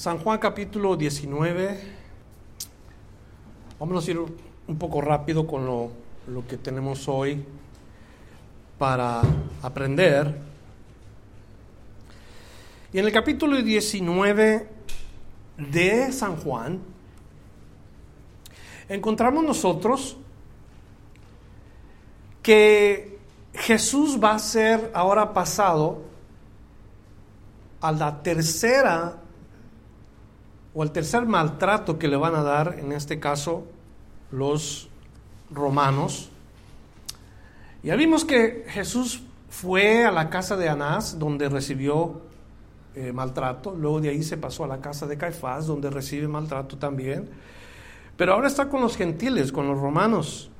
San Juan capítulo 19. Vamos a ir un poco rápido con lo, lo que tenemos hoy para aprender. Y en el capítulo 19 de San Juan, encontramos nosotros que Jesús va a ser ahora pasado a la tercera o al tercer maltrato que le van a dar, en este caso, los romanos. Ya vimos que Jesús fue a la casa de Anás, donde recibió eh, maltrato, luego de ahí se pasó a la casa de Caifás, donde recibe maltrato también, pero ahora está con los gentiles, con los romanos,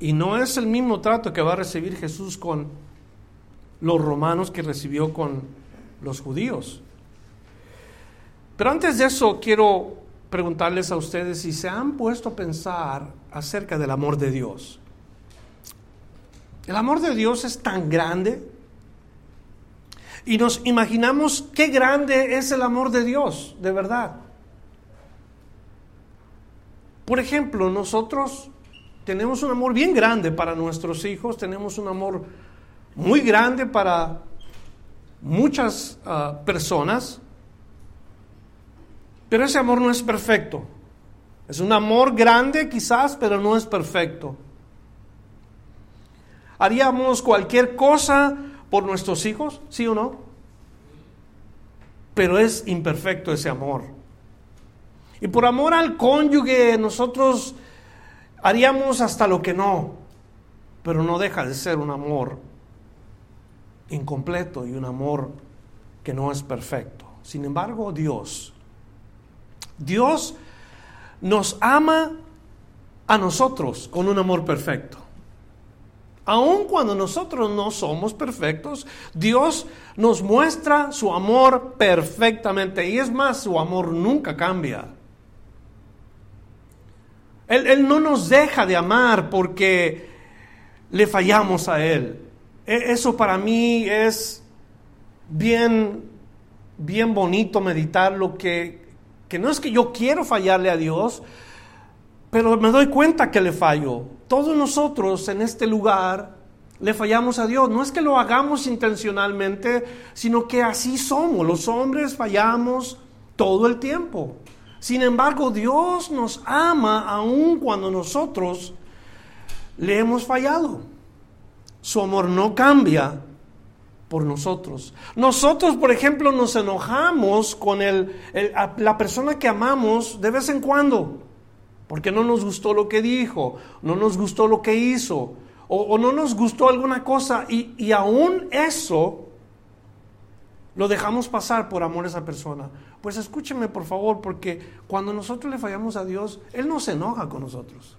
y no es el mismo trato que va a recibir Jesús con los romanos que recibió con los judíos. Pero antes de eso quiero preguntarles a ustedes si se han puesto a pensar acerca del amor de Dios. El amor de Dios es tan grande y nos imaginamos qué grande es el amor de Dios, de verdad. Por ejemplo, nosotros tenemos un amor bien grande para nuestros hijos, tenemos un amor muy grande para muchas uh, personas, pero ese amor no es perfecto. Es un amor grande quizás, pero no es perfecto. ¿Haríamos cualquier cosa por nuestros hijos? ¿Sí o no? Pero es imperfecto ese amor. Y por amor al cónyuge nosotros haríamos hasta lo que no, pero no deja de ser un amor incompleto y un amor que no es perfecto. Sin embargo, Dios Dios nos ama a nosotros con un amor perfecto. Aun cuando nosotros no somos perfectos, Dios nos muestra su amor perfectamente. Y es más, su amor nunca cambia. Él, él no nos deja de amar porque le fallamos a Él. E, eso para mí es bien, bien bonito meditar lo que que no es que yo quiero fallarle a Dios, pero me doy cuenta que le fallo. Todos nosotros en este lugar le fallamos a Dios. No es que lo hagamos intencionalmente, sino que así somos. Los hombres fallamos todo el tiempo. Sin embargo, Dios nos ama aun cuando nosotros le hemos fallado. Su amor no cambia por nosotros. Nosotros, por ejemplo, nos enojamos con el, la persona que amamos de vez en cuando, porque no nos gustó lo que dijo, no nos gustó lo que hizo, o, no nos gustó alguna cosa, y, y aún eso lo dejamos pasar por amor a esa persona. Pues escúcheme, por favor, porque cuando nosotros le fallamos a Dios, Él no se enoja con nosotros.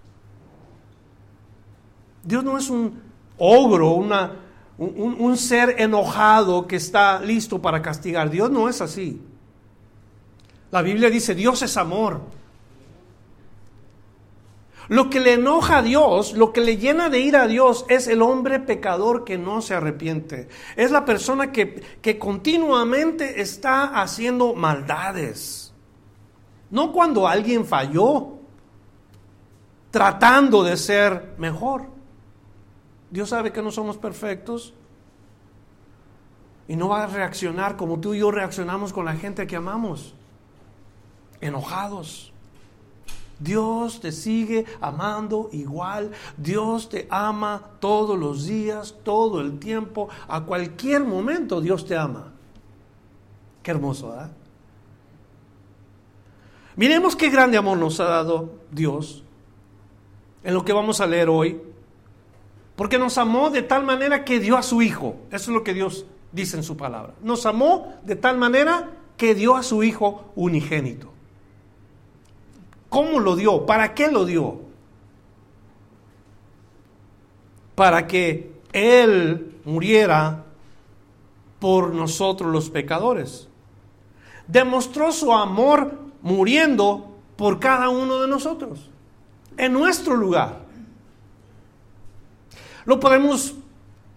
Dios no es un ogro, una, un, ser enojado que está listo para castigar. Dios no es así. La Biblia dice, Dios es amor. Lo que le enoja a Dios, lo que le llena de ira a Dios es el hombre pecador que no se arrepiente. Es la persona que, que continuamente está haciendo maldades. No cuando alguien falló, tratando de ser mejor. Dios sabe que no somos perfectos y no va a reaccionar como tú y yo reaccionamos con la gente que amamos, enojados. Dios te sigue amando igual. Dios te ama todos los días, todo el tiempo, a cualquier momento Dios te ama. Qué hermoso, ¿verdad? Miremos qué grande amor nos ha dado Dios en lo que vamos a leer hoy. Porque nos amó de tal manera que dio a su Hijo. Eso es lo que Dios dice en su palabra. Nos amó de tal manera que dio a su Hijo unigénito. ¿Cómo lo dio? ¿Para qué lo dio? Para que Él muriera por nosotros los pecadores. Demostró su amor muriendo por cada uno de nosotros, en nuestro lugar. Lo podemos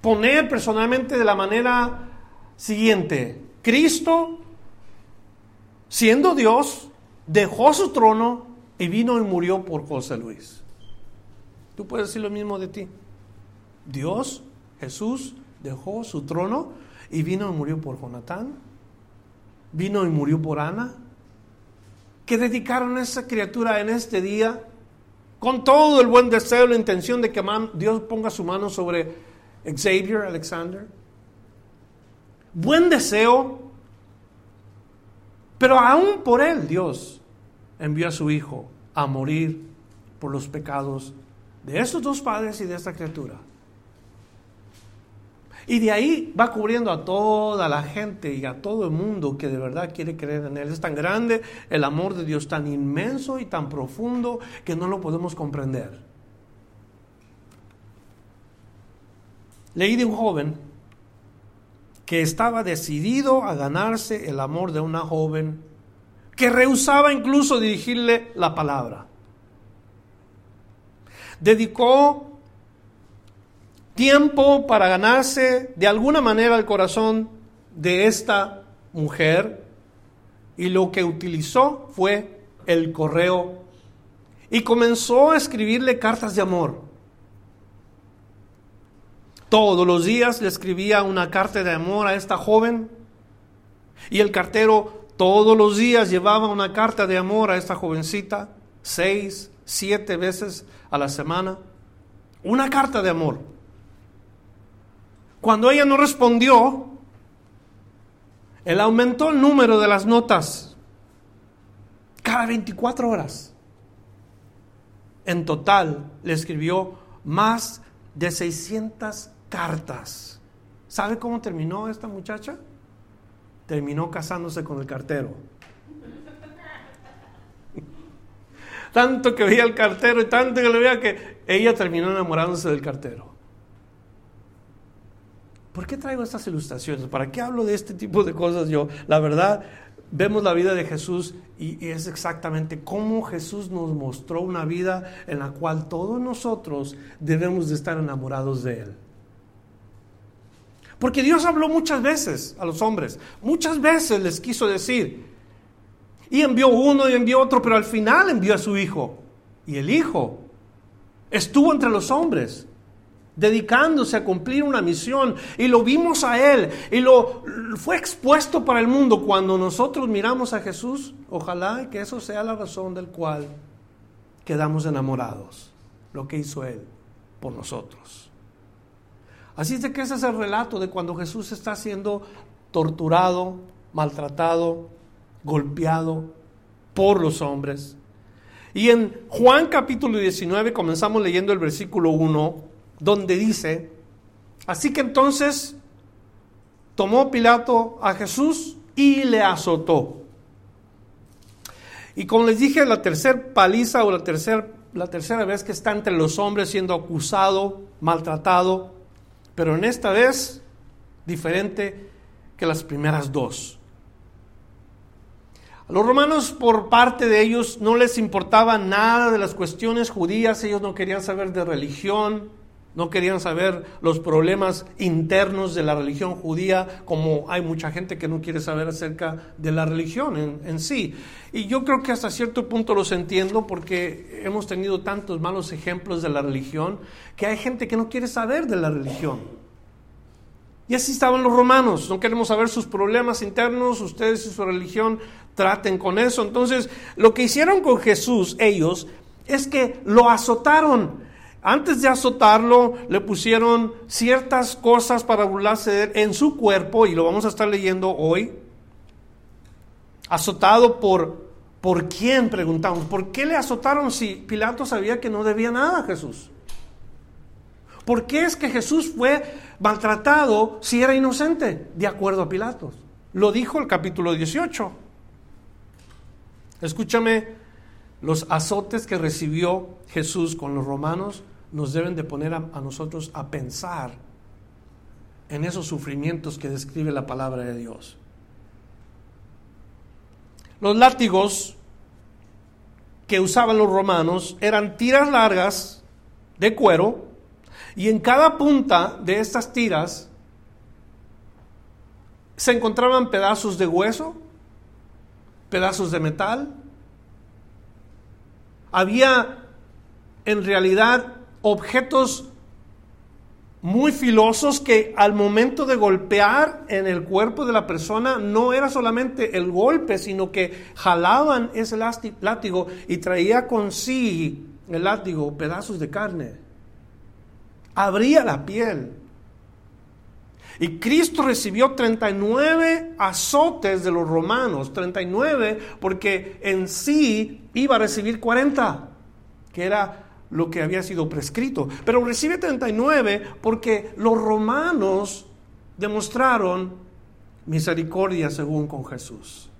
poner personalmente de la manera siguiente. Cristo, siendo Dios, dejó su trono y vino y murió por José Luis. Tú puedes decir lo mismo de ti. Dios, Jesús, dejó su trono y vino y murió por Jonatán. Vino y murió por Ana. Que dedicaron a esa criatura en este día con todo el buen deseo la intención de que Dios ponga su mano sobre Xavier Alexander. Buen deseo, pero aún por él Dios envió a su Hijo a morir por los pecados de estos dos padres y de esta criatura. Y de ahí va cubriendo a toda la gente y a todo el mundo que de verdad quiere creer en Él. Es tan grande el amor de Dios, tan inmenso y tan profundo que no lo podemos comprender. Leí de un joven que estaba decidido a ganarse el amor de una joven que rehusaba incluso dirigirle la palabra. Dedicó tiempo para ganarse de alguna manera el corazón de esta mujer y lo que utilizó fue el correo y comenzó a escribirle cartas de amor. Todos los días le escribía una carta de amor a esta joven y el cartero todos los días llevaba una carta de amor a esta jovencita, seis, siete veces a la semana. Una carta de amor. Cuando ella no respondió, él aumentó el número de las notas cada 24 horas. En total le escribió más de 600 cartas. ¿Sabe cómo terminó esta muchacha? Terminó casándose con el cartero. tanto que veía al cartero y tanto que le veía que ella terminó enamorándose del cartero. ¿Por qué traigo estas ilustraciones? ¿Para qué hablo de este tipo de cosas yo? La verdad, vemos la vida de Jesús y, es exactamente cómo Jesús nos mostró una vida en la cual todos nosotros debemos de estar enamorados de Él. Porque Dios habló muchas veces a los hombres, muchas veces les quiso decir, y envió uno y envió otro, pero al final envió a su Hijo. Y el Hijo estuvo entre los hombres dedicándose a cumplir una misión y lo vimos a él y lo fue expuesto para el mundo cuando nosotros miramos a Jesús ojalá que eso sea la razón del cual quedamos enamorados lo que hizo él por nosotros así es de que ese es el relato de cuando Jesús está siendo torturado maltratado golpeado por los hombres y en Juan capítulo 19 comenzamos leyendo el versículo 1 donde dice, así que entonces tomó Pilato a Jesús y le azotó. Y como les dije, la tercera paliza o la, tercera la tercera vez que está entre los hombres siendo acusado, maltratado, pero en esta vez diferente que las primeras dos. A los romanos, por parte de ellos, no les importaba nada de las cuestiones judías, ellos no querían saber de religión, no querían saber los problemas internos de la religión judía, como hay mucha gente que no quiere saber acerca de la religión en, sí. Y yo creo que hasta cierto punto los entiendo porque hemos tenido tantos malos ejemplos de la religión que hay gente que no quiere saber de la religión. Y así estaban los romanos, no queremos saber sus problemas internos, ustedes y su religión traten con eso. Entonces, lo que hicieron con Jesús ellos es que lo azotaron antes de azotarlo, le pusieron ciertas cosas para burlarse en su cuerpo, y lo vamos a estar leyendo hoy. Azotado por, ¿por quién? Preguntamos. ¿Por qué le azotaron si Pilato sabía que no debía nada a Jesús? ¿Por qué es que Jesús fue maltratado si era inocente? De acuerdo a Pilatos. Lo dijo el capítulo 18. Escúchame, los azotes que recibió Jesús con los romanos nos deben de poner a, nosotros a pensar en esos sufrimientos que describe la palabra de Dios. Los látigos que usaban los romanos eran tiras largas de cuero y en cada punta de estas tiras se encontraban pedazos de hueso, pedazos de metal. Había en realidad objetos muy filosos que al momento de golpear en el cuerpo de la persona no era solamente el golpe, sino que jalaban ese látigo y traía con sí el látigo pedazos de carne. Abría la piel. Y Cristo recibió 39 azotes de los romanos, 39 porque en sí iba a recibir 40, que era lo que había sido prescrito. Pero recibe 39 porque los romanos demostraron misericordia según con Jesús.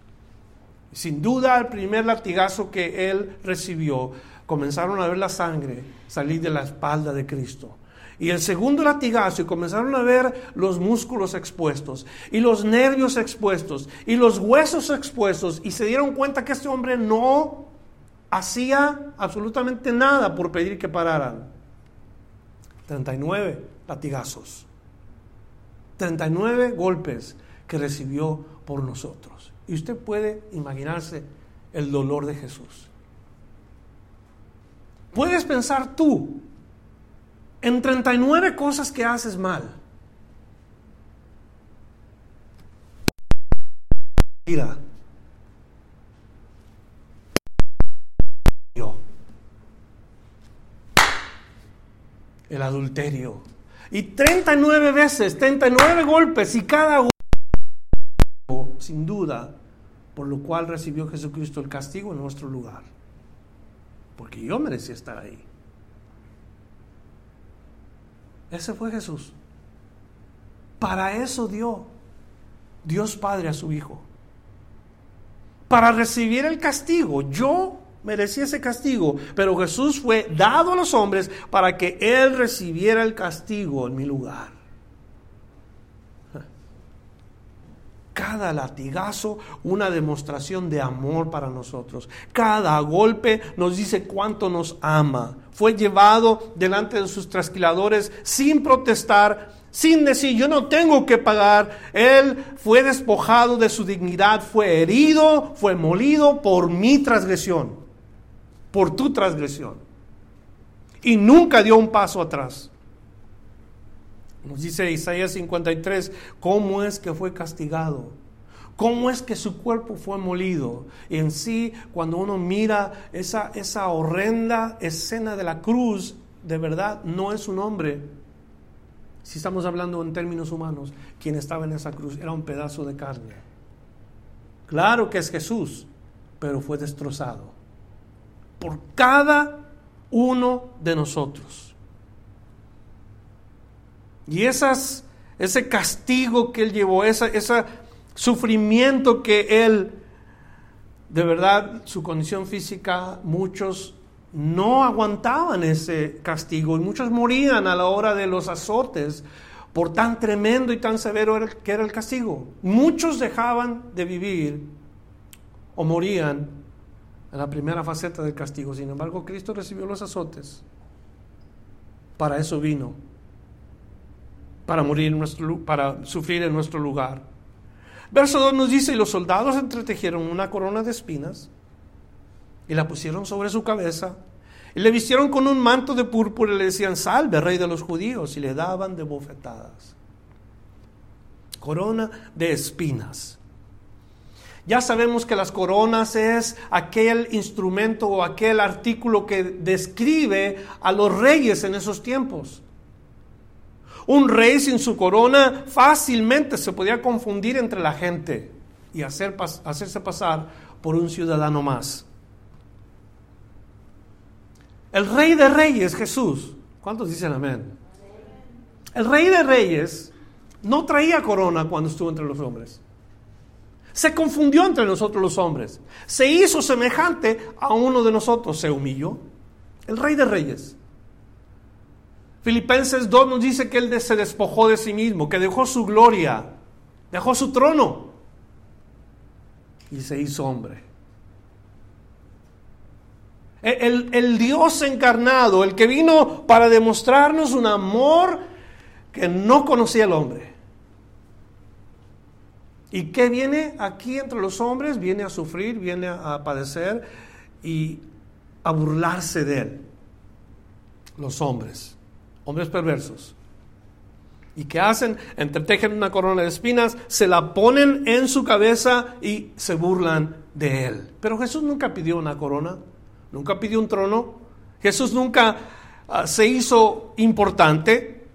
Sin duda, el primer latigazo que él recibió, comenzaron a ver la sangre salir de la espalda de Cristo. Y el segundo latigazo, y comenzaron a ver los músculos expuestos, y los nervios expuestos, y los huesos expuestos, y se dieron cuenta que este hombre no hacía absolutamente nada por pedir que pararan. 39 latigazos. 39 golpes que recibió por nosotros. Y usted puede imaginarse el dolor de Jesús. Puedes pensar tú en 39 cosas que haces mal. Mira, el adulterio. Y 39 veces, 39 golpes y cada golpe, sin duda, por lo cual recibió Jesucristo el castigo en nuestro lugar. Porque yo merecía estar ahí. Ese fue Jesús. Para eso dio Dios Padre a su Hijo. Para recibir el castigo. Yo merecía ese castigo, pero Jesús fue dado a los hombres para que Él recibiera el castigo en mi lugar. Cada latigazo, una demostración de amor para nosotros. Cada golpe nos dice cuánto nos ama. Fue llevado delante de sus trasquiladores sin protestar, sin decir yo no tengo que pagar. Él fue despojado de su dignidad, fue herido, fue molido por mi transgresión por tu transgresión. Y nunca dio un paso atrás. Nos dice Isaías 53, ¿cómo es que fue castigado? ¿Cómo es que su cuerpo fue molido? Y en sí, cuando uno mira esa, esa horrenda escena de la cruz, de verdad no es un hombre. Si estamos hablando en términos humanos, quien estaba en esa cruz era un pedazo de carne. Claro que es Jesús, pero fue destrozado por cada uno de nosotros. Y esas, ese castigo que Él llevó, ese, ese sufrimiento que Él, de verdad, su condición física, muchos no aguantaban ese castigo y muchos morían a la hora de los azotes por tan tremendo y tan severo que era el castigo. Muchos dejaban de vivir o morían en la primera faceta del castigo. Sin embargo, Cristo recibió los azotes. Para eso vino. Para morir en nuestro, para sufrir en nuestro lugar. Verso 2 nos dice, y los soldados entretejieron una corona de espinas y la pusieron sobre su cabeza y le vistieron con un manto de púrpura y le decían, salve, rey de los judíos, y le daban de bofetadas. Corona de espinas. Ya sabemos que las coronas es aquel instrumento o aquel artículo que describe a los reyes en esos tiempos. Un rey sin su corona fácilmente se podía confundir entre la gente y hacer, hacerse pasar por un ciudadano más. El rey de reyes, Jesús. ¿Cuántos dicen amén? El rey de reyes no traía corona cuando estuvo entre los hombres. Se confundió entre nosotros los hombres. Se hizo semejante a uno de nosotros. Se humilló. El rey de reyes. Filipenses 2 nos dice que él se despojó de sí mismo, que dejó su gloria, dejó su trono y se hizo hombre. El, el, Dios encarnado, el que vino para demostrarnos un amor que no conocía el hombre. ¿Y qué viene aquí entre los hombres? Viene a sufrir, viene a padecer y a burlarse de él. Los hombres hombres perversos. ¿Y qué hacen? Entretejen una corona de espinas, se la ponen en su cabeza y se burlan de él. Pero Jesús nunca pidió una corona, nunca pidió un trono. Jesús nunca ah, se hizo importante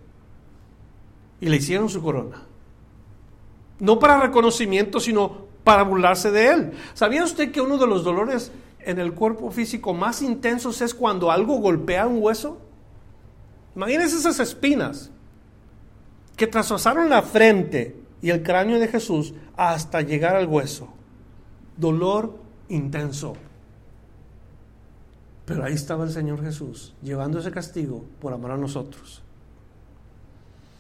y le hicieron su corona. No para reconocimiento, sino para burlarse de él. ¿Sabía usted que uno de los dolores en el cuerpo físico más intensos es cuando algo golpea un hueso? Imagínense esas espinas que traspasaron la frente y el cráneo de Jesús hasta llegar al hueso. Dolor intenso. Pero ahí estaba el Señor Jesús, llevando ese castigo por amor a nosotros.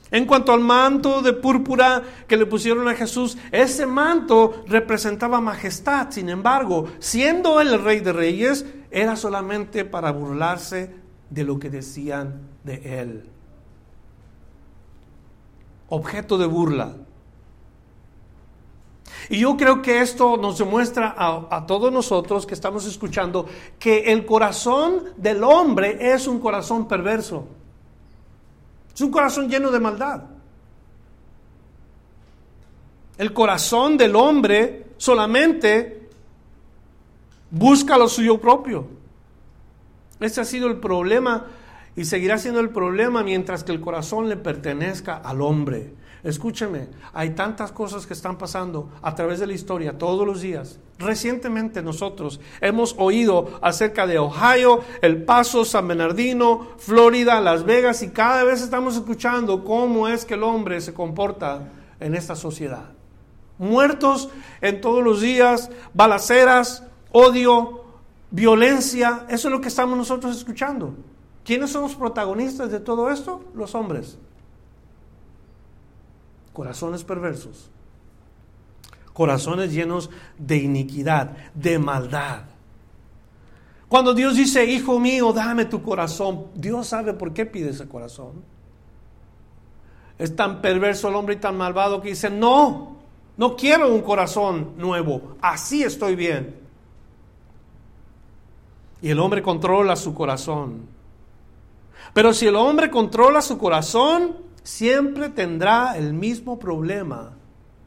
En cuanto al manto de púrpura que le pusieron a Jesús, ese manto representaba majestad. Sin embargo, siendo él el rey de reyes, era solamente para burlarse de lo que decían de él. Objeto de burla. Y yo creo que esto nos demuestra a, todos nosotros que estamos escuchando que el corazón del hombre es un corazón perverso. Es un corazón lleno de maldad. El corazón del hombre solamente busca lo suyo propio. Ese ha sido el problema y seguirá siendo el problema mientras que el corazón le pertenezca al hombre. Escúcheme, hay tantas cosas que están pasando a través de la historia todos los días. Recientemente nosotros hemos oído acerca de Ohio, El Paso, San Bernardino, Florida, Las Vegas y cada vez estamos escuchando cómo es que el hombre se comporta en esta sociedad. Muertos en todos los días, balaceras, odio, violencia, eso es lo que estamos nosotros escuchando. ¿Quiénes son los protagonistas de todo esto? Los hombres. Corazones perversos. Corazones llenos de iniquidad, de maldad. Cuando Dios dice, hijo mío, dame tu corazón, Dios sabe por qué pide ese corazón. Es tan perverso el hombre y tan malvado que dice, no, no quiero un corazón nuevo, así estoy bien. Y el hombre controla su corazón. Pero si el hombre controla su corazón, siempre tendrá el mismo problema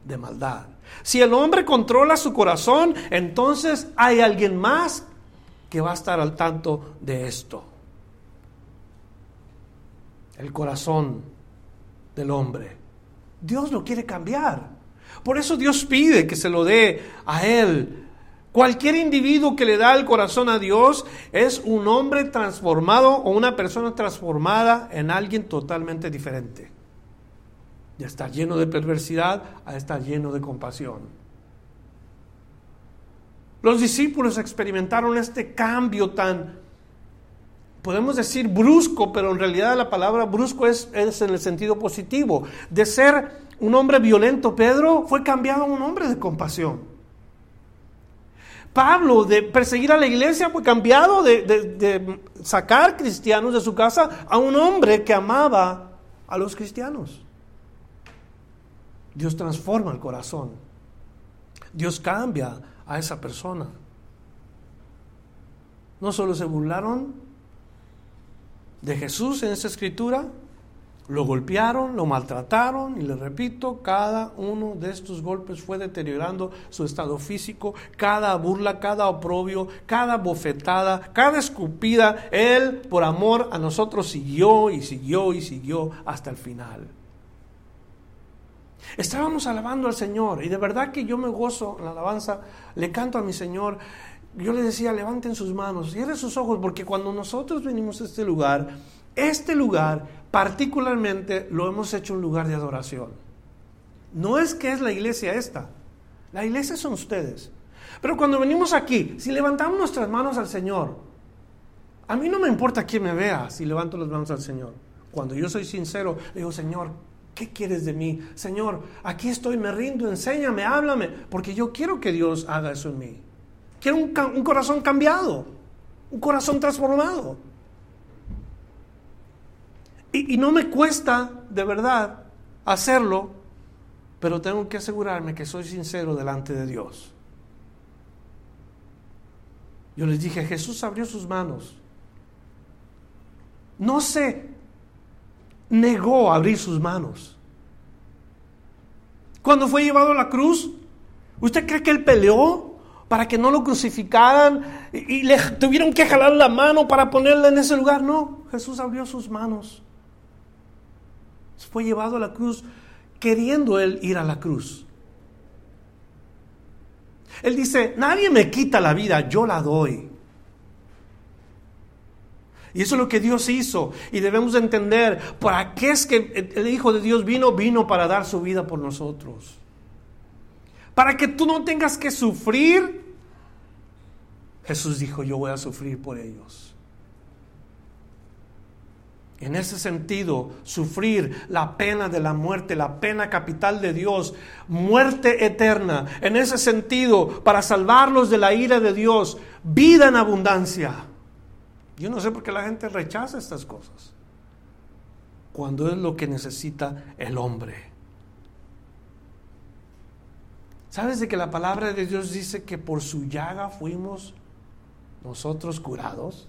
de maldad. Si el hombre controla su corazón, entonces hay alguien más que va a estar al tanto de esto. El corazón del hombre. Dios lo quiere cambiar. Por eso Dios pide que se lo dé a Él Cualquier individuo que le da el corazón a Dios es un hombre transformado o una persona transformada en alguien totalmente diferente. De estar lleno de perversidad a estar lleno de compasión. Los discípulos experimentaron este cambio tan, podemos decir brusco, pero en realidad la palabra brusco es, es en el sentido positivo. De ser un hombre violento, Pedro fue cambiado a un hombre de compasión. Pablo de perseguir a la iglesia fue cambiado de, sacar cristianos de su casa a un hombre que amaba a los cristianos. Dios transforma el corazón. Dios cambia a esa persona. No solo se burlaron de Jesús en esa escritura, lo golpearon, lo maltrataron y le repito, cada uno de estos golpes fue deteriorando su estado físico, cada burla, cada oprobio, cada bofetada, cada escupida, él por amor a nosotros siguió y siguió y siguió hasta el final. Estábamos alabando al Señor y de verdad que yo me gozo en la alabanza, le canto a mi Señor. Yo le decía, levanten sus manos, cierren sus ojos, porque cuando nosotros venimos a este lugar, Este lugar particularmente lo hemos hecho un lugar de adoración. No es que es la iglesia esta, la iglesia son ustedes. Pero cuando venimos aquí, si levantamos nuestras manos al Señor, a mí no me importa quién me vea si levanto las manos al Señor. Cuando yo soy sincero, le digo, Señor, ¿qué quieres de mí? Señor, aquí estoy, me rindo, enséñame, háblame, porque yo quiero que Dios haga eso en mí. Quiero un, corazón cambiado, un corazón transformado. Y, y no me cuesta, de verdad, hacerlo, pero tengo que asegurarme que soy sincero delante de Dios. Yo les dije, Jesús abrió sus manos. No se negó abrir sus manos. Cuando fue llevado a la cruz, ¿usted cree que él peleó para que no lo crucificaran y, le tuvieron que jalar la mano para ponerla en ese lugar? No, Jesús abrió sus manos. Fue llevado a la cruz queriendo él ir a la cruz. Él dice, nadie me quita la vida, yo la doy. Y eso es lo que Dios hizo. Y debemos entender, ¿para qué es que el Hijo de Dios vino? Vino para dar su vida por nosotros. Para que tú no tengas que sufrir. Jesús dijo, yo voy a sufrir por ellos. En ese sentido, sufrir la pena de la muerte, la pena capital de Dios, muerte eterna. En ese sentido, para salvarlos de la ira de Dios, vida en abundancia. Yo no sé por qué la gente rechaza estas cosas. Cuando es lo que necesita el hombre. ¿Sabes de que la palabra de Dios dice que por su llaga fuimos nosotros curados?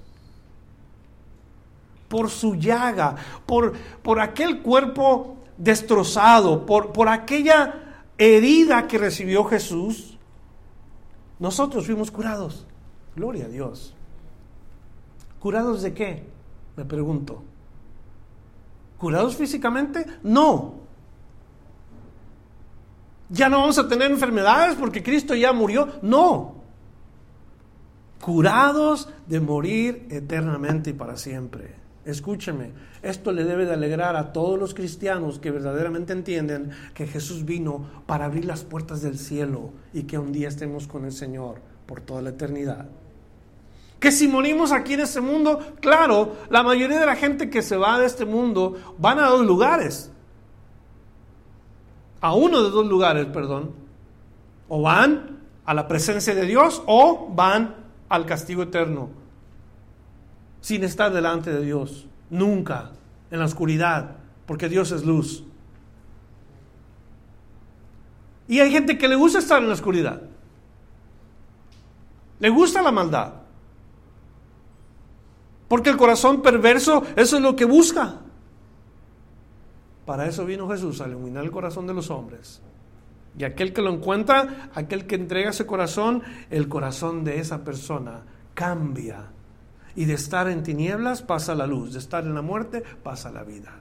por su llaga, por, por aquel cuerpo destrozado, por, por aquella herida que recibió Jesús, nosotros fuimos curados. Gloria a Dios. ¿Curados de qué? Me pregunto. ¿Curados físicamente? No. ¿Ya no vamos a tener enfermedades porque Cristo ya murió? No. Curados de morir eternamente y para siempre. Escúcheme, esto le debe de alegrar a todos los cristianos que verdaderamente entienden que Jesús vino para abrir las puertas del cielo y que un día estemos con el Señor por toda la eternidad. Que si morimos aquí en este mundo, claro, la mayoría de la gente que se va de este mundo van a dos lugares. A uno de dos lugares, perdón. O van a la presencia de Dios o van al castigo eterno sin estar delante de Dios. Nunca en la oscuridad, porque Dios es luz. Y hay gente que le gusta estar en la oscuridad. Le gusta la maldad. Porque el corazón perverso, eso es lo que busca. Para eso vino Jesús, a iluminar el corazón de los hombres. Y aquel que lo encuentra, aquel que entrega ese corazón, el corazón de esa persona cambia y de estar en tinieblas pasa la luz, de estar en la muerte pasa la vida.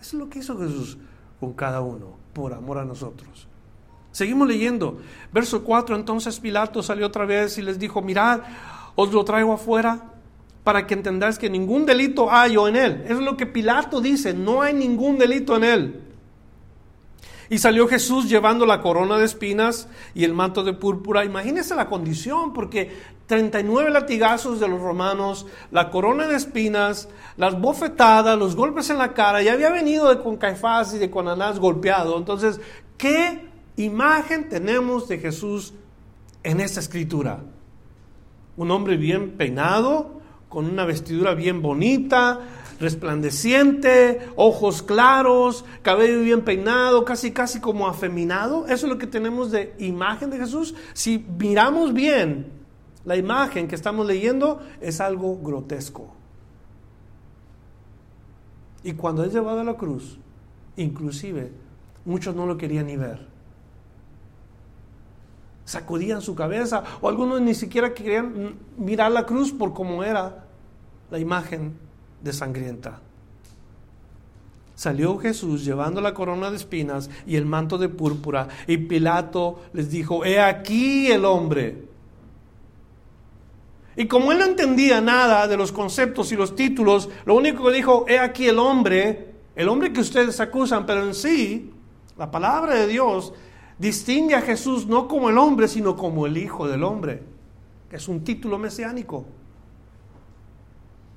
Eso es lo que hizo Jesús con cada uno, por amor a nosotros. Seguimos leyendo. Verso 4, entonces Pilato salió otra vez y les dijo, mirad, os lo traigo afuera para que entendáis que ningún delito hay en él. Es lo que Pilato dice, no hay ningún delito en él. Y salió Jesús llevando la corona de espinas y el manto de púrpura. Imagínense la condición, porque 39 latigazos de los romanos, la corona de espinas, las bofetadas, los golpes en la cara, ya había venido de con Caifás y de con Anás golpeado. Entonces, ¿qué imagen tenemos de Jesús en esta escritura? Un hombre bien peinado, con una vestidura bien bonita, resplandeciente, ojos claros, cabello bien peinado, casi casi como afeminado. Eso es lo que tenemos de imagen de Jesús. Si miramos bien la imagen que estamos leyendo es algo grotesco. Y cuando es llevado a la cruz, inclusive, muchos no lo querían ni ver. Sacudían su cabeza o algunos ni siquiera querían mirar la cruz por cómo era la imagen de sangrienta. Salió Jesús llevando la corona de espinas y el manto de púrpura y Pilato les dijo, he aquí el hombre. Y como él no entendía nada de los conceptos y los títulos, lo único que dijo, he aquí el hombre, el hombre que ustedes acusan, pero en sí, la palabra de Dios distingue a Jesús no como el hombre, sino como el Hijo del Hombre, que es un título mesiánico.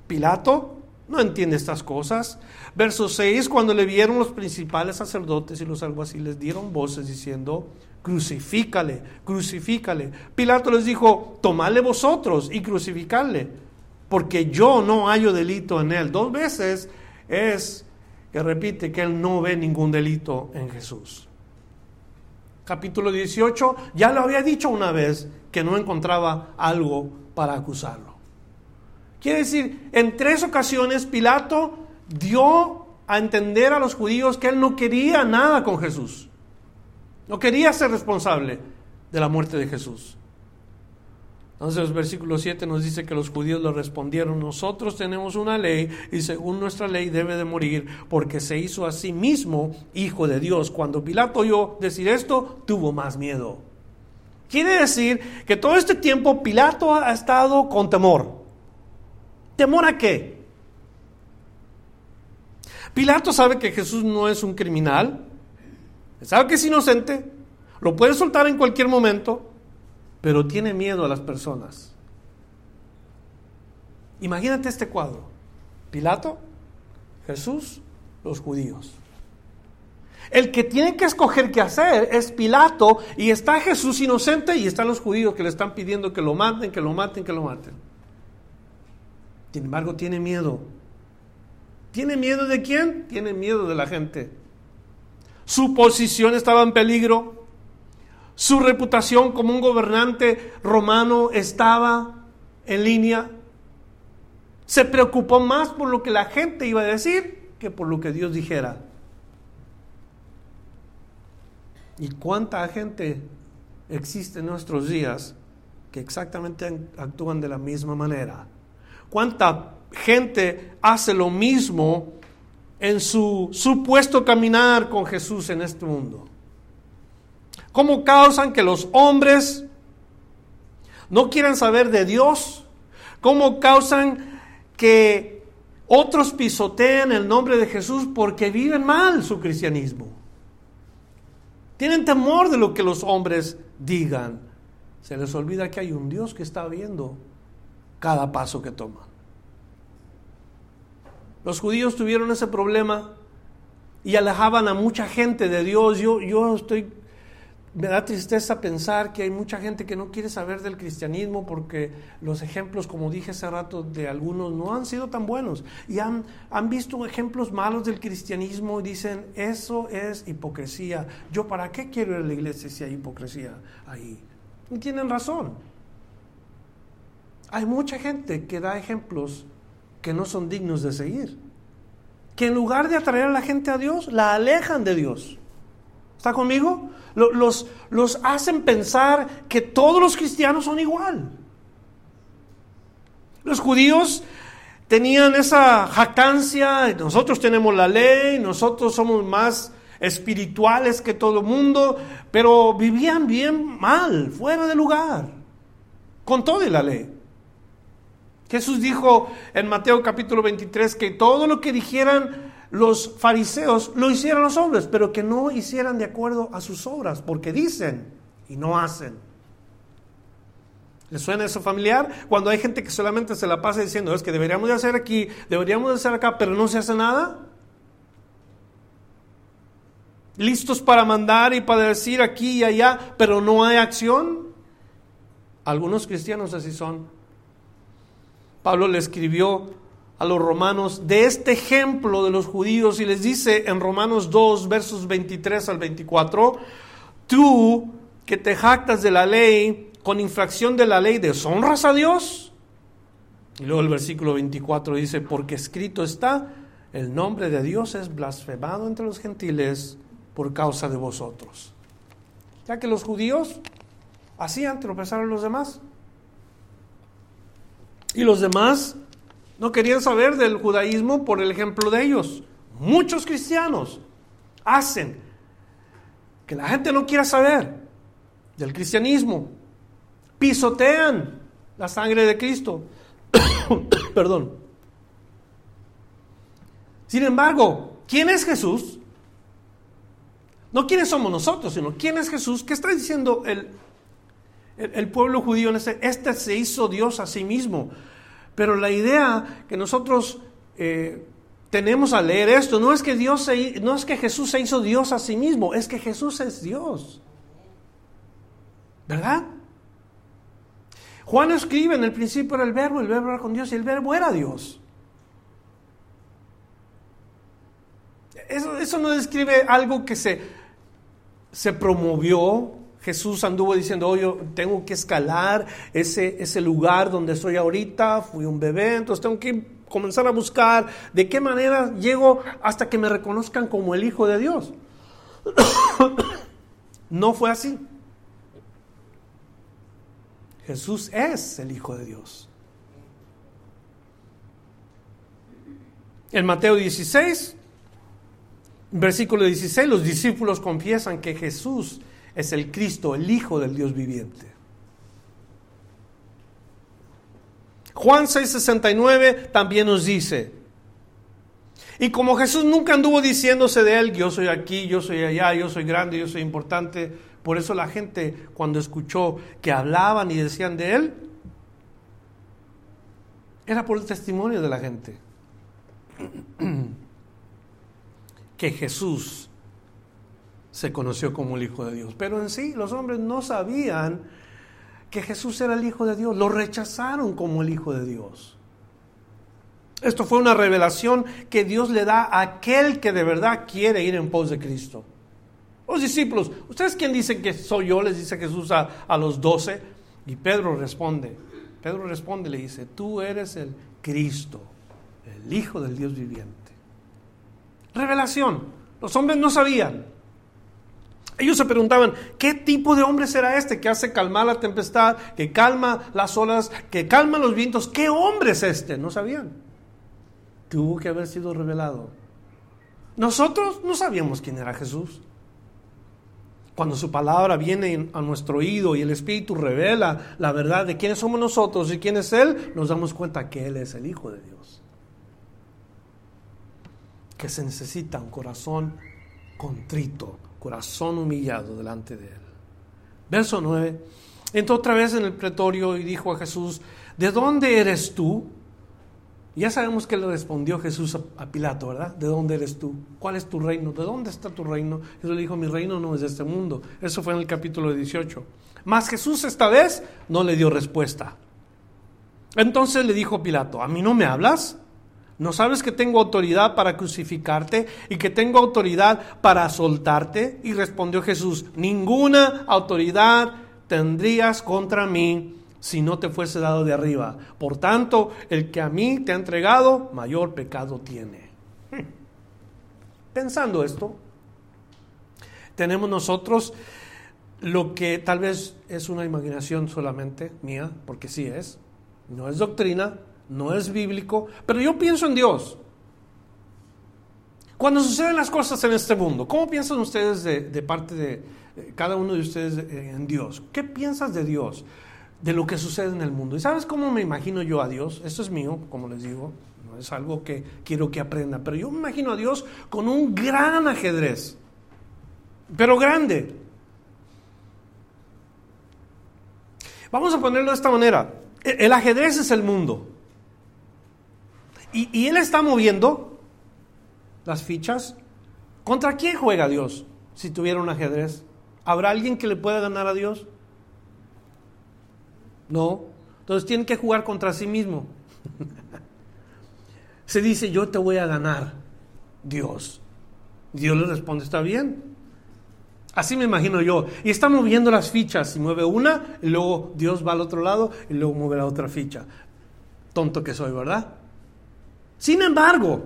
Pilato no entiende estas cosas. Verso 6, cuando le vieron los principales sacerdotes y los alguaciles dieron voces diciendo, crucifícale, crucifícale. Pilato les dijo, tomadle vosotros y crucificadle, porque yo no hallo delito en él. Dos veces es que repite que él no ve ningún delito en Jesús. Capítulo 18, ya lo había dicho una vez que no encontraba algo para acusarlo. Quiere decir, en tres ocasiones Pilato dio a entender a los judíos que él no quería nada con Jesús. No quería ser responsable de la muerte de Jesús. Entonces el versículo 7 nos dice que los judíos le respondieron, nosotros tenemos una ley y según nuestra ley debe de morir porque se hizo a sí mismo hijo de Dios. Cuando Pilato oyó decir esto, tuvo más miedo. Quiere decir que todo este tiempo Pilato ha estado con temor. ¿Temor a qué? Pilato sabe que Jesús no es un criminal, sabe que es inocente, lo puede soltar en cualquier momento, pero tiene miedo a las personas. Imagínate este cuadro. Pilato, Jesús, los judíos. El que tiene que escoger qué hacer es Pilato y está Jesús inocente y están los judíos que le están pidiendo que lo maten, que lo maten, que lo maten. Sin embargo, tiene miedo. ¿Tiene miedo de quién? Tiene miedo de la gente. Su posición estaba en peligro. Su reputación como un gobernante romano estaba en línea. Se preocupó más por lo que la gente iba a decir que por lo que Dios dijera. ¿Y cuánta gente existe en nuestros días que exactamente actúan de la misma manera? ¿Cuánta gente hace lo mismo en su supuesto caminar con Jesús en este mundo? ¿Cómo causan que los hombres no quieran saber de Dios? ¿Cómo causan que otros pisoteen el nombre de Jesús porque viven mal su cristianismo? Tienen temor de lo que los hombres digan. Se les olvida que hay un Dios que está viendo cada paso que toman. Los judíos tuvieron ese problema y alejaban a mucha gente de Dios. Yo, yo estoy, me da tristeza pensar que hay mucha gente que no quiere saber del cristianismo porque los ejemplos, como dije hace rato, de algunos no han sido tan buenos. Y han, han visto ejemplos malos del cristianismo y dicen, eso es hipocresía. Yo para qué quiero ir a la iglesia si hay hipocresía ahí? Y tienen razón. Hay mucha gente que da ejemplos que no son dignos de seguir. Que en lugar de atraer a la gente a Dios, la alejan de Dios. ¿Está conmigo? Los, los hacen pensar que todos los cristianos son igual. Los judíos tenían esa jactancia, nosotros tenemos la ley, nosotros somos más espirituales que todo el mundo, pero vivían bien mal, fuera de lugar, con toda la ley. Jesús dijo en Mateo capítulo 23 que todo lo que dijeran los fariseos lo hicieran los hombres, pero que no hicieran de acuerdo a sus obras, porque dicen y no hacen. ¿Les suena eso familiar? Cuando hay gente que solamente se la pasa diciendo, es que deberíamos de hacer aquí, deberíamos de hacer acá, pero no se hace nada. Listos para mandar y para decir aquí y allá, pero no hay acción. Algunos cristianos así son. Pablo le escribió a los romanos de este ejemplo de los judíos y les dice en Romanos 2, versos 23 al 24, tú que te jactas de la ley con infracción de la ley, ¿deshonras a Dios? Y luego el versículo 24 dice, porque escrito está, el nombre de Dios es blasfemado entre los gentiles por causa de vosotros. Ya que los judíos hacían tropezar a los demás. Y los demás no querían saber del judaísmo por el ejemplo de ellos. Muchos cristianos hacen que la gente no quiera saber del cristianismo. Pisotean la sangre de Cristo. Perdón. Sin embargo, ¿quién es Jesús? No quiénes somos nosotros, sino quién es Jesús. ¿Qué está diciendo el, el, pueblo judío en este? Este se hizo Dios a sí mismo. Pero la idea que nosotros eh, tenemos al leer esto no es que Dios se, no es que Jesús se hizo Dios a sí mismo, es que Jesús es Dios. ¿Verdad? Juan escribe en el principio era el verbo, el verbo era con Dios y el verbo era Dios. Eso, eso no describe algo que se, se promovió. Jesús anduvo diciendo, oye, tengo que escalar ese, ese lugar donde estoy ahorita, fui un bebé, entonces tengo que comenzar a buscar de qué manera llego hasta que me reconozcan como el Hijo de Dios. no fue así. Jesús es el Hijo de Dios. En Mateo 16, versículo 16, los discípulos confiesan que Jesús es el Cristo, el Hijo del Dios viviente. Juan 6:69 también nos dice, y como Jesús nunca anduvo diciéndose de él, yo soy aquí, yo soy allá, yo soy grande, yo soy importante, por eso la gente cuando escuchó que hablaban y decían de él, era por el testimonio de la gente. que Jesús se conoció como el Hijo de Dios. Pero en sí los hombres no sabían que Jesús era el Hijo de Dios, lo rechazaron como el Hijo de Dios. Esto fue una revelación que Dios le da a aquel que de verdad quiere ir en pos de Cristo. Los discípulos, ¿ustedes quién dicen que soy yo? Les dice Jesús a, a los doce. Y Pedro responde, Pedro responde y le dice, tú eres el Cristo, el Hijo del Dios viviente. Revelación. Los hombres no sabían. Ellos se preguntaban, ¿qué tipo de hombre será este que hace calmar la tempestad, que calma las olas, que calma los vientos? ¿Qué hombre es este? No sabían. Tuvo que haber sido revelado. Nosotros no sabíamos quién era Jesús. Cuando su palabra viene a nuestro oído y el Espíritu revela la verdad de quiénes somos nosotros y quién es Él, nos damos cuenta que Él es el Hijo de Dios. Que se necesita un corazón contrito, corazón humillado delante de Él. Verso 9. Entró otra vez en el pretorio y dijo a Jesús, ¿de dónde eres tú? Ya sabemos que le respondió Jesús a, Pilato, ¿verdad? ¿De dónde eres tú? ¿Cuál es tu reino? ¿De dónde está tu reino? Jesús le dijo, mi reino no es de este mundo. Eso fue en el capítulo 18. Mas Jesús esta vez no le dio respuesta. Entonces le dijo Pilato, ¿a mí no me hablas? ¿No sabes que tengo autoridad para crucificarte y que tengo autoridad para soltarte? Y respondió Jesús, ninguna autoridad tendrías contra mí si no te fuese dado de arriba. Por tanto, el que a mí te ha entregado, mayor pecado tiene. Pensando esto, tenemos nosotros lo que tal vez es una imaginación solamente mía, porque sí es, no es doctrina, no es bíblico, pero yo pienso en Dios. Cuando suceden las cosas en este mundo, ¿cómo piensan ustedes de, parte de cada uno de ustedes en Dios? ¿Qué piensas de Dios? de lo que sucede en el mundo. ¿Y sabes cómo me imagino yo a Dios? Esto es mío, como les digo, no es algo que quiero que aprenda, pero yo me imagino a Dios con un gran ajedrez, pero grande. Vamos a ponerlo de esta manera. E, el ajedrez es el mundo. Y, Él está moviendo las fichas. ¿Contra quién juega Dios si tuviera un ajedrez? ¿Habrá alguien que le pueda ganar a Dios? No. Entonces tiene que jugar contra sí mismo. Se dice, yo te voy a ganar, Dios. Dios le responde, está bien. Así me imagino yo. Y está moviendo las fichas. Y mueve una, y luego Dios va al otro lado, y luego mueve la otra ficha. Tonto que soy, ¿verdad? Sin embargo,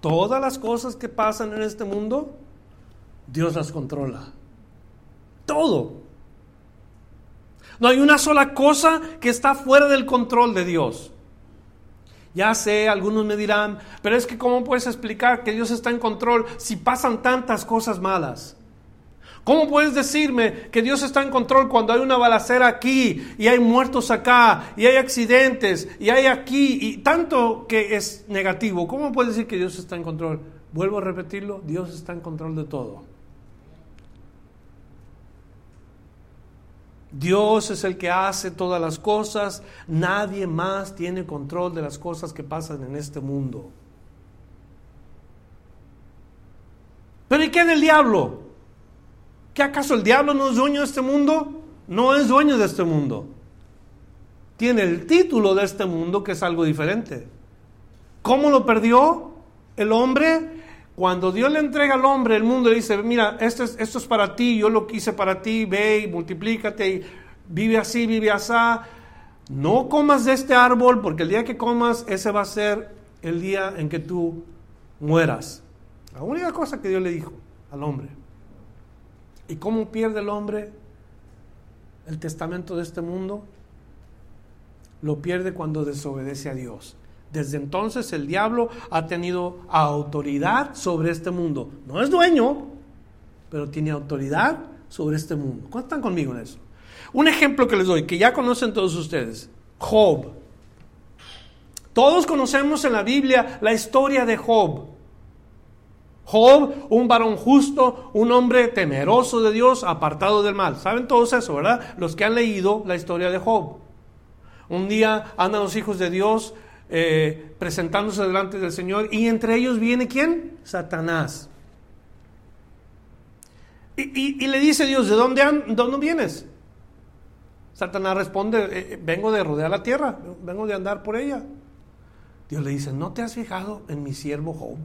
todas las cosas que pasan en este mundo, Dios las controla. Todo. No hay una sola cosa que está fuera del control de Dios. Ya sé, algunos me dirán, pero es que ¿cómo puedes explicar que Dios está en control si pasan tantas cosas malas? ¿Cómo puedes decirme que Dios está en control cuando hay una balacera aquí y hay muertos acá y hay accidentes y hay aquí y tanto que es negativo? ¿Cómo puedes decir que Dios está en control? Vuelvo a repetirlo, Dios está en control de todo. Dios es el que hace todas las cosas, nadie más tiene control de las cosas que pasan en este mundo. Pero ¿y qué del diablo? ¿Qué acaso el diablo no es dueño de este mundo? No es dueño de este mundo. Tiene el título de este mundo que es algo diferente. ¿Cómo lo perdió el hombre? Cuando Dios le entrega al hombre el mundo, le dice, mira, esto es, esto es para ti, yo lo quise para ti, ve y multiplícate y vive así, vive así. No comas de este árbol porque el día que comas, ese va a ser el día en que tú mueras. La única cosa que Dios le dijo al hombre. ¿Y cómo pierde el hombre el testamento de este mundo? Lo pierde cuando desobedece a Dios. Desde entonces el diablo ha tenido autoridad sobre este mundo. No es dueño, pero tiene autoridad sobre este mundo. ¿Cuántos conmigo en eso? Un ejemplo que les doy, que ya conocen todos ustedes. Job. Todos conocemos en la Biblia la historia de Job. Job, un varón justo, un hombre temeroso de Dios, apartado del mal. ¿Saben todos eso, verdad? Los que han leído la historia de Job. Un día andan los hijos de Dios eh, presentándose delante del Señor y entre ellos viene quién? Satanás. Y, le dice Dios, ¿de dónde, vienes? Satanás responde, eh, eh, vengo de rodear la tierra, vengo de andar por ella. Dios le dice, ¿no te has fijado en mi siervo Job?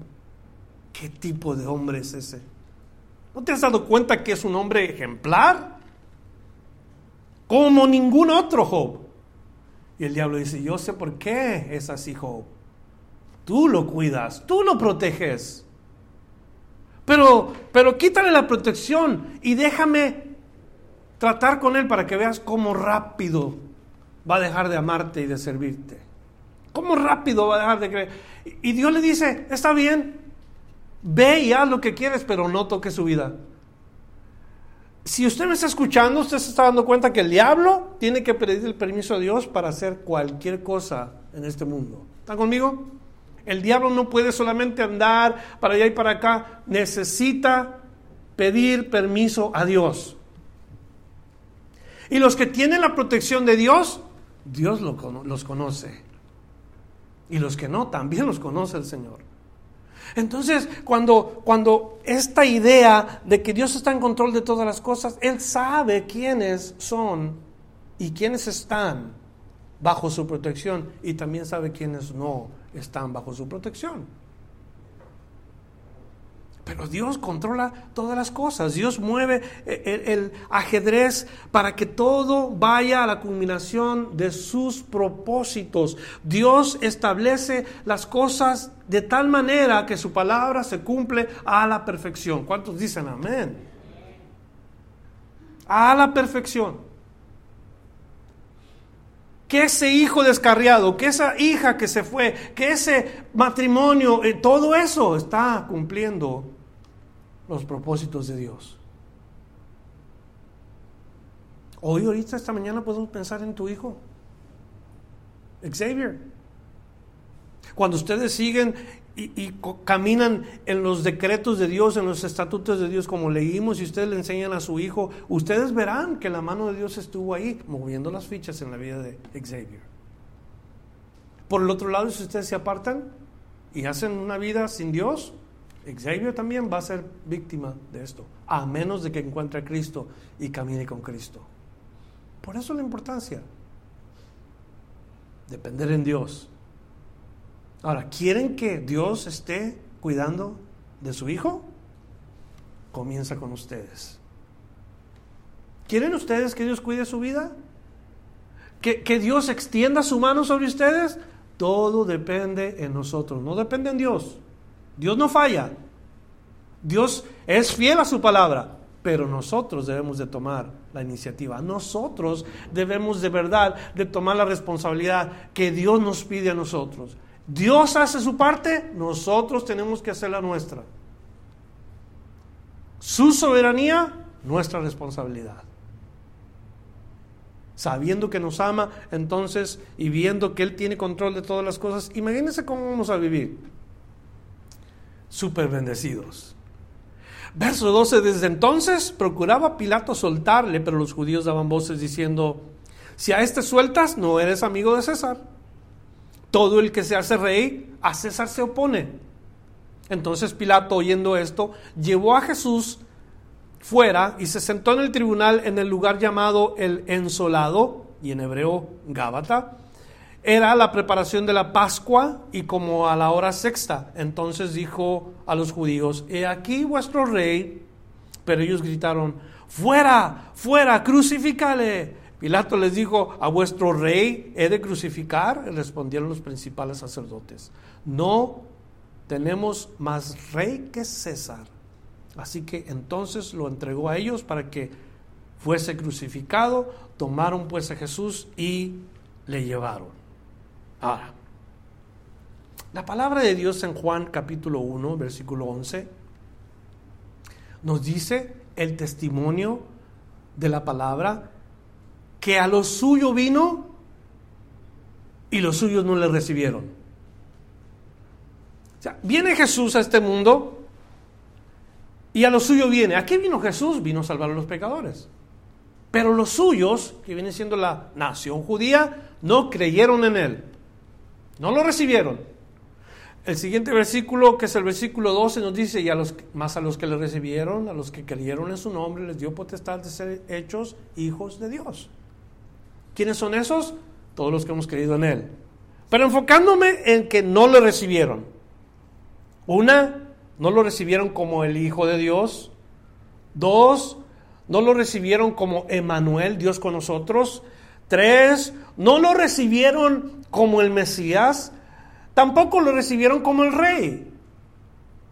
¿Qué tipo de hombre es ese? ¿No te has dado cuenta que es un hombre ejemplar? Como ningún otro Job. Y el diablo dice, yo sé por qué es así, Job. Tú lo cuidas, tú lo proteges. Pero, pero quítale la protección y déjame tratar con él para que veas cómo rápido va a dejar de amarte y de servirte. Cómo rápido va a dejar de creer. Y Dios le dice, está bien, ve y haz lo que quieres, pero no toques su vida si usted me está escuchando, usted se está dando cuenta que el diablo tiene que pedir el permiso a Dios para hacer cualquier cosa en este mundo. ¿Está conmigo? El diablo no puede solamente andar para allá y para acá, necesita pedir permiso a Dios. Y los que tienen la protección de Dios, Dios los conoce. Y los que no, también los conoce el Señor. Entonces, cuando, cuando esta idea de que Dios está en control de todas las cosas, Él sabe quiénes son y quiénes están bajo su protección y también sabe quiénes no están bajo su protección. Pero Dios controla todas las cosas. Dios mueve el, ajedrez para que todo vaya a la culminación de sus propósitos. Dios establece las cosas de tal manera que su palabra se cumple a la perfección. ¿Cuántos dicen amén? A la perfección. Que ese hijo descarriado, que esa hija que se fue, que ese matrimonio, eh, todo eso está cumpliendo los propósitos de Dios. Hoy, ahorita, esta mañana podemos pensar en tu hijo, Xavier. Cuando ustedes siguen y, caminan en los decretos de Dios, en los estatutos de Dios, como leímos, y ustedes le enseñan a su hijo, ustedes verán que la mano de Dios estuvo ahí, moviendo las fichas en la vida de Xavier. Por el otro lado, si ustedes se apartan y hacen una vida sin Dios, Xavier también va a ser víctima de esto, a menos de que encuentre a Cristo y camine con Cristo. Por eso la importancia. Depender en Dios. Ahora, ¿quieren que Dios esté cuidando de su hijo? Comienza con ustedes. ¿Quieren ustedes que Dios cuide su vida? ¿Que, ¿Que, Dios extienda su mano sobre ustedes? Todo depende en nosotros, no depende en Dios. Dios no falla. Dios es fiel a su palabra, pero nosotros debemos de tomar la iniciativa. Nosotros debemos de verdad de tomar la responsabilidad que Dios nos pide a nosotros. Dios hace su parte, nosotros tenemos que hacer la nuestra. Su soberanía nuestra responsabilidad. Sabiendo que nos ama, entonces, y viendo que Él tiene control de todas las cosas, imagínense cómo vamos a vivir. Súper bendecidos. Verso 12, desde entonces procuraba Pilato soltarle, pero los judíos daban voces diciendo, si a este sueltas, no eres amigo de César. Todo el que se hace rey, a César se opone. Entonces Pilato, oyendo esto, llevó a Jesús fuera y se sentó en el tribunal en el lugar llamado el Ensolado, y en hebreo Gábata. Era la preparación de la Pascua y como a la hora sexta. Entonces dijo a los judíos, he aquí vuestro rey. Pero ellos gritaron, fuera, fuera, crucifícale. Pilato les dijo, a vuestro rey he de crucificar. respondieron los principales sacerdotes, no tenemos más rey que César. Así que entonces lo entregó a ellos para que fuese crucificado. Tomaron pues a Jesús y le llevaron. Ahora, la palabra de Dios en Juan capítulo 1, versículo 11, nos dice el testimonio de la palabra que a lo suyo vino y los suyos no le recibieron. O sea, viene Jesús a este mundo y a lo suyo viene. ¿A qué vino Jesús? Vino a salvar a los pecadores. Pero los suyos, que viene siendo la nación judía, no creyeron en él. No lo recibieron. El siguiente versículo, que es el versículo 12, nos dice, y a los, más a los que le recibieron, a los que creyeron en su nombre, les dio potestad de ser hechos hijos de Dios. ¿Quiénes son esos? Todos los que hemos creído en Él. Pero enfocándome en que no lo recibieron. Una, no lo recibieron como el Hijo de Dios. Dos, no lo recibieron como Emanuel, Dios con nosotros. Tres, no lo recibieron como el Mesías. Tampoco lo recibieron como el Rey.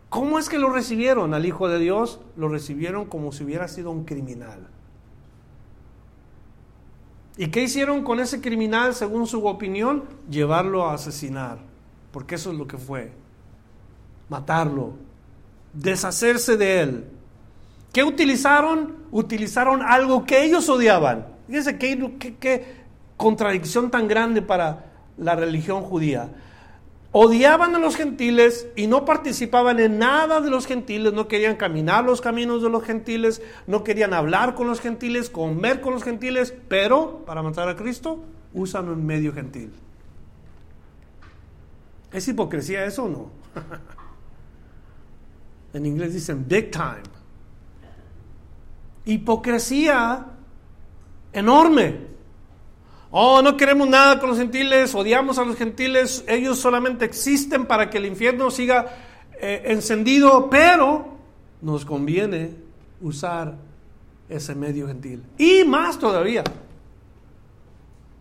¿Cómo es que lo recibieron al Hijo de Dios? Lo recibieron como si hubiera sido un criminal. ¿Y qué hicieron con ese criminal, según su opinión? Llevarlo a asesinar, porque eso es lo que fue. Matarlo, deshacerse de él. ¿Qué utilizaron? Utilizaron algo que ellos odiaban. Fíjense qué, qué contradicción tan grande para la religión judía odiaban a los gentiles y no participaban en nada de los gentiles, no querían caminar los caminos de los gentiles, no querían hablar con los gentiles, comer con los gentiles, pero para matar a Cristo usan un medio gentil. ¿Es hipocresía eso o no? en inglés dicen big time. Hipocresía enorme. Oh, no queremos nada con los gentiles, odiamos a los gentiles, ellos solamente existen para que el infierno siga eh, encendido, pero nos conviene usar ese medio gentil. Y más todavía,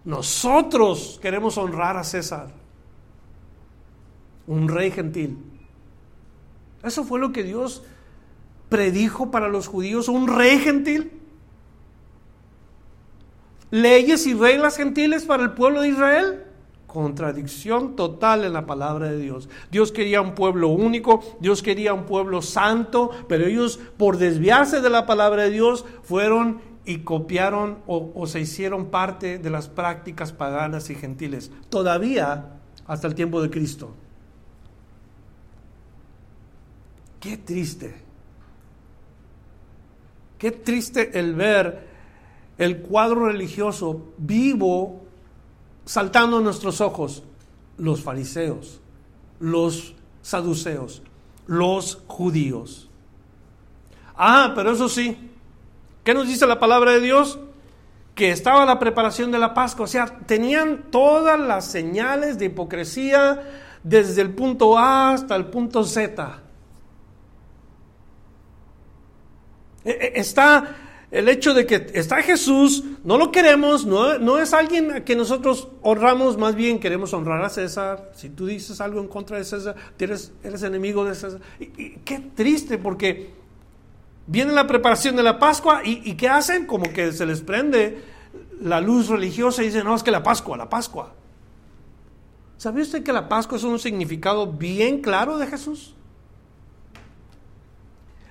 nosotros queremos honrar a César, un rey gentil. Eso fue lo que Dios predijo para los judíos, un rey gentil leyes y reglas gentiles para el pueblo de Israel. Contradicción total en la palabra de Dios. Dios quería un pueblo único, Dios quería un pueblo santo, pero ellos por desviarse de la palabra de Dios fueron y copiaron o, se hicieron parte de las prácticas paganas y gentiles. Todavía hasta el tiempo de Cristo. Qué triste. Qué triste el ver el cuadro religioso vivo saltando a nuestros ojos, los fariseos, los saduceos, los judíos. Ah, pero eso sí, ¿qué nos dice la palabra de Dios? Que estaba la preparación de la Pascua, o sea, tenían todas las señales de hipocresía desde el punto A hasta el punto Z. E, e, está el hecho de que está Jesús, no lo queremos, no, es alguien a que nosotros honramos, más bien queremos honrar a César. Si tú dices algo en contra de César, eres, eres enemigo de César. Y, qué triste, porque viene la preparación de la Pascua y, ¿qué hacen? Como que se les prende la luz religiosa y dicen, no, es que la Pascua, la Pascua. ¿Sabía usted que la Pascua es un significado bien claro de Jesús?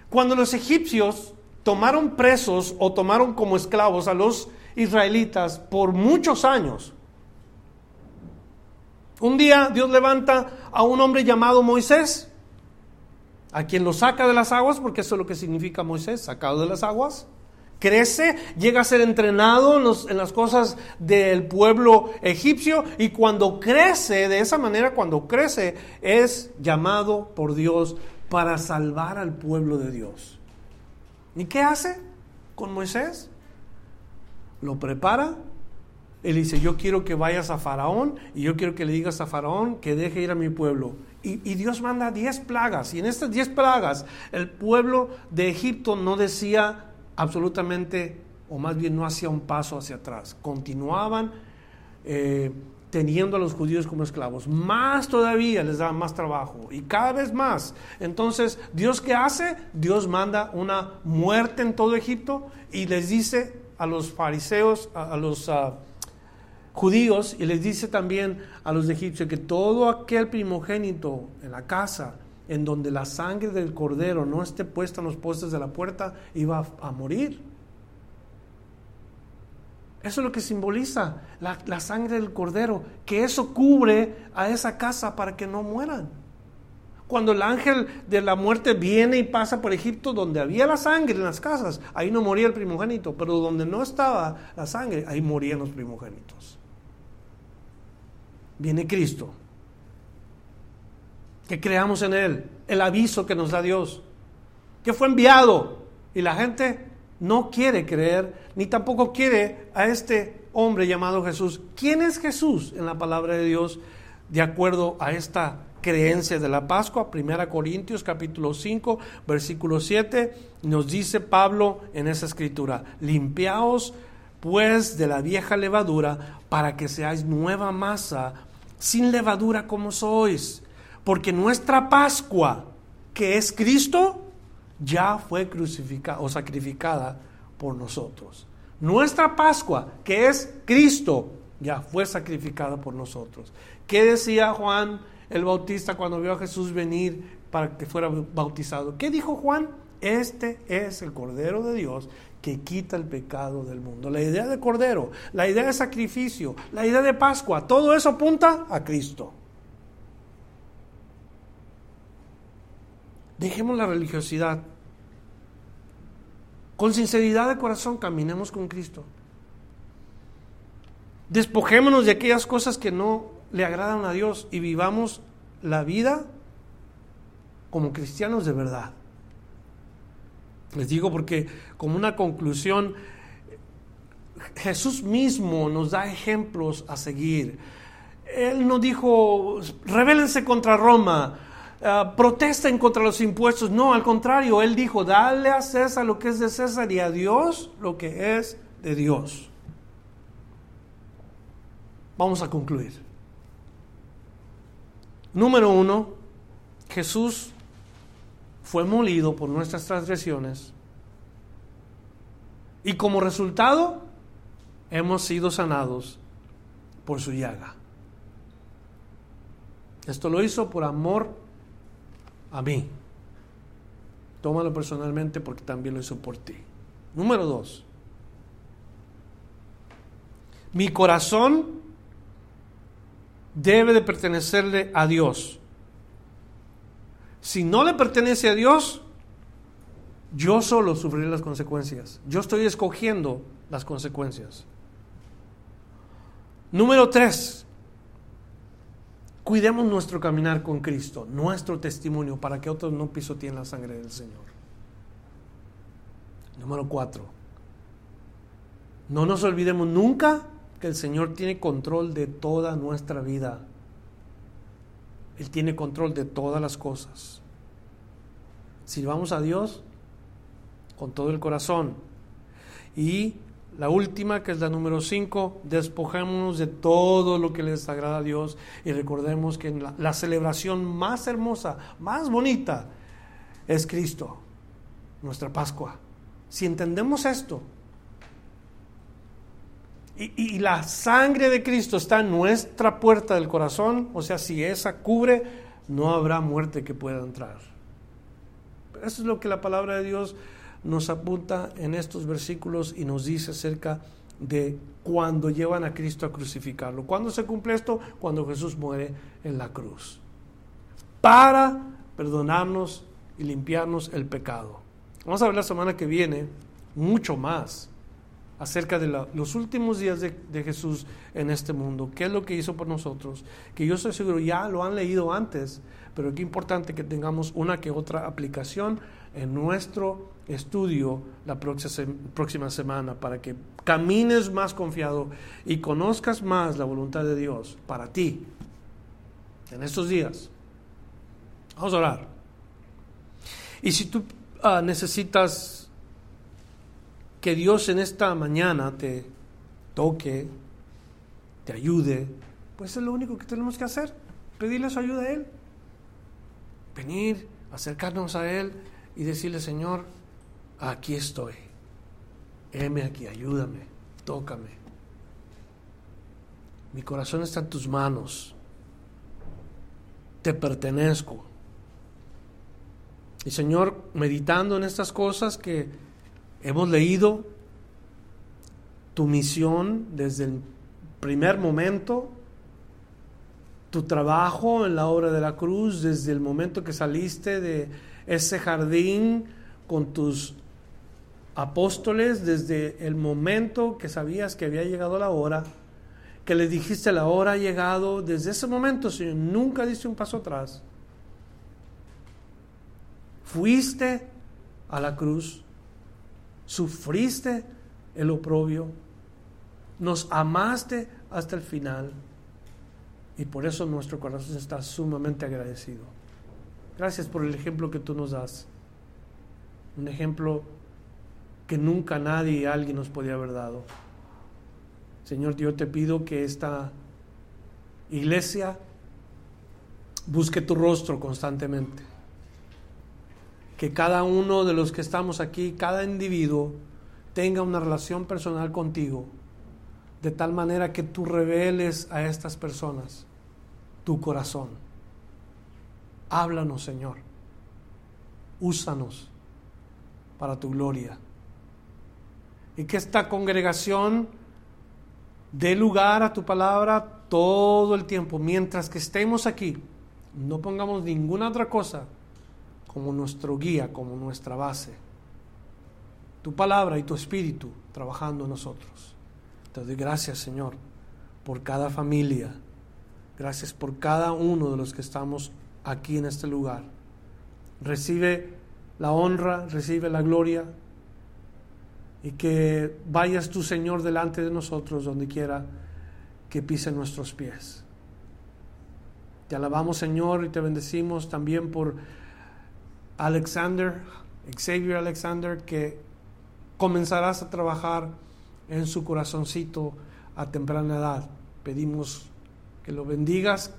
Cuando los egipcios tomaron presos o tomaron como esclavos a los israelitas por muchos años. Un día Dios levanta a un hombre llamado Moisés, a quien lo saca de las aguas, porque eso es lo que significa Moisés, sacado de las aguas. Crece, llega a ser entrenado en, en, las cosas del pueblo egipcio y cuando crece, de esa manera, cuando crece, es llamado por Dios para salvar al pueblo de Dios. ¿Y qué hace con Moisés? Lo prepara él dice, yo quiero que vayas a Faraón y yo quiero que le digas a Faraón que deje ir a mi pueblo. Y, Dios manda diez plagas. Y en estas diez plagas el pueblo de Egipto no decía absolutamente, o más bien no hacía un paso hacia atrás. Continuaban eh, teniendo a los judíos como esclavos. Más todavía les daba más trabajo. Y cada vez más. Entonces, ¿Dios qué hace? Dios manda una muerte en todo Egipto y les dice a los fariseos, a, los... Ah, judíos y les dice también a los egipcios que todo aquel primogénito en la casa en donde la sangre del cordero no esté puesta en los postes de la puerta iba a, morir. Eso es lo que simboliza la, sangre del cordero, que eso cubre a esa casa para que no mueran. Cuando el ángel de la muerte viene y pasa por Egipto, donde había la sangre en las casas, ahí no moría el primogénito, pero donde no estaba la sangre, ahí morían los primogénitos viene Cristo. Que creamos en Él, el aviso que nos da Dios, que fue enviado y la gente no quiere creer, ni tampoco quiere a este hombre llamado Jesús. ¿Quién es Jesús en la palabra de Dios de acuerdo a esta creencia de la Pascua? Primera Corintios capítulo 5, versículo 7, nos dice Pablo en esa escritura, limpiaos pues de la vieja levadura para que seáis nueva masa sin levadura como sois, porque nuestra Pascua, que es Cristo, ya fue crucificada o sacrificada por nosotros. Nuestra Pascua, que es Cristo, ya fue sacrificada por nosotros. ¿Qué decía Juan el Bautista cuando vio a Jesús venir para que fuera bautizado? ¿Qué dijo Juan? Este es el Cordero de Dios que quita el pecado del mundo. La idea de cordero, la idea de sacrificio, la idea de Pascua, todo eso apunta a Cristo. Dejemos la religiosidad. Con sinceridad de corazón caminemos con Cristo. Despojémonos de aquellas cosas que no le agradan a Dios y vivamos la vida como cristianos de verdad. Les digo porque como una conclusión, Jesús mismo nos da ejemplos a seguir. Él no dijo, rebélense contra Roma, uh, protesten contra los impuestos. No, al contrario, Él dijo, dale a César lo que es de César y a Dios lo que es de Dios. Vamos a concluir. Número uno, Jesús fue molido por nuestras transgresiones y como resultado hemos sido sanados por su llaga. Esto lo hizo por amor a mí. Tómalo personalmente porque también lo hizo por ti. Número dos. Mi corazón debe de pertenecerle a Dios. Si no le pertenece a Dios, yo solo sufriré las consecuencias. Yo estoy escogiendo las consecuencias. Número tres, cuidemos nuestro caminar con Cristo, nuestro testimonio, para que otros no pisoteen la sangre del Señor. Número cuatro, no nos olvidemos nunca que el Señor tiene control de toda nuestra vida. Él tiene control de todas las cosas. Sirvamos a Dios con todo el corazón. Y la última, que es la número 5, despojémonos de todo lo que les agrada a Dios y recordemos que la, celebración más hermosa, más bonita, es Cristo, nuestra Pascua. Si entendemos esto, y, la sangre de Cristo está en nuestra puerta del corazón, o sea, si esa cubre, no habrá muerte que pueda entrar. Eso es lo que la palabra de Dios nos apunta en estos versículos y nos dice acerca de cuando llevan a Cristo a crucificarlo. ¿Cuándo se cumple esto? Cuando Jesús muere en la cruz. Para perdonarnos y limpiarnos el pecado. Vamos a ver la semana que viene mucho más acerca de los últimos días de, de, Jesús en este mundo. ¿Qué es lo que hizo por nosotros? Que yo estoy seguro ya lo han leído antes, pero qué importante que tengamos una que otra aplicación en nuestro estudio la próxima semana para que camines más confiado y conozcas más la voluntad de Dios para ti en estos días. Vamos a orar. Y si tú ah, necesitas que Dios en esta mañana te toque, te ayude, pues es lo único que tenemos que hacer, pedirle su ayuda a Él. Venir, acercarnos a Él y decirle, Señor, aquí estoy. Heme aquí, ayúdame, tócame. Mi corazón está en tus manos. Te pertenezco. Y Señor, meditando en estas cosas que hemos leído, tu misión desde el primer momento, tu trabajo en la obra de la cruz, desde el momento que saliste de ese jardín con tus apóstoles desde el momento que sabías que había llegado la hora, que le dijiste la hora ha llegado, desde ese momento, Señor, nunca diste un paso atrás. Fuiste a la cruz, sufriste el oprobio, nos amaste hasta el final y por eso nuestro corazón está sumamente agradecido. Gracias por el ejemplo que tú nos das. Un ejemplo que nunca nadie, alguien nos podía haber dado. Señor, yo te pido que esta iglesia busque tu rostro constantemente. Que cada uno de los que estamos aquí, cada individuo, tenga una relación personal contigo, de tal manera que tú reveles a estas personas tu corazón Háblanos, Señor. Úsanos para tu gloria. Y que esta congregación dé lugar a tu palabra todo el tiempo. Mientras que estemos aquí, no pongamos ninguna otra cosa como nuestro guía, como nuestra base. Tu palabra y tu espíritu trabajando en nosotros. Te doy gracias, Señor, por cada familia. Gracias por cada uno de los que estamos aquí en este lugar. Recibe la honra, recibe la gloria y que vayas tu Señor delante de nosotros donde quiera que pisen nuestros pies. Te alabamos Señor y te bendecimos también por Alexander, Xavier Alexander, que comenzarás a trabajar en su corazoncito a temprana edad. Pedimos que lo bendigas,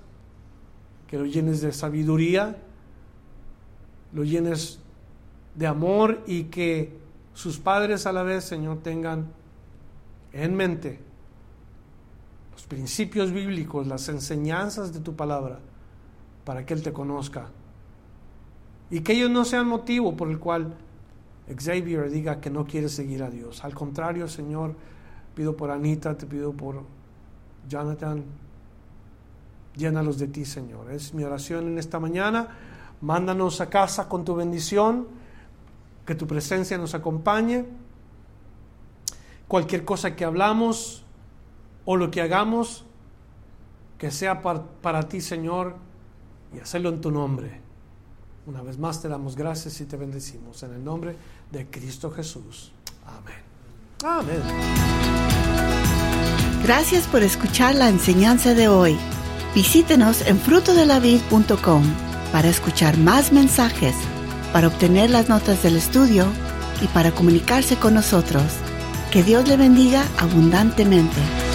que lo llenes de sabiduría, lo llenes de amor y que sus padres a la vez, Señor, tengan en mente los principios bíblicos, las enseñanzas de tu palabra, para que Él te conozca. Y que ellos no sean motivo por el cual Xavier diga que no quiere seguir a Dios. Al contrario, Señor, pido por Anita, te pido por Jonathan, Llénalos de ti, Señor. Es mi oración en esta mañana. Mándanos a casa con tu bendición, que tu presencia nos acompañe. Cualquier cosa que hablamos o lo que hagamos, que sea para, ti, Señor, y hacerlo en tu nombre. Una vez más te damos gracias y te bendecimos en el nombre de Cristo Jesús. Amén. Amén. Gracias por escuchar la enseñanza de hoy. Visítenos en frutodelavid.com para escuchar más mensajes, para obtener las notas del estudio y para comunicarse con nosotros. Que Dios le bendiga abundantemente.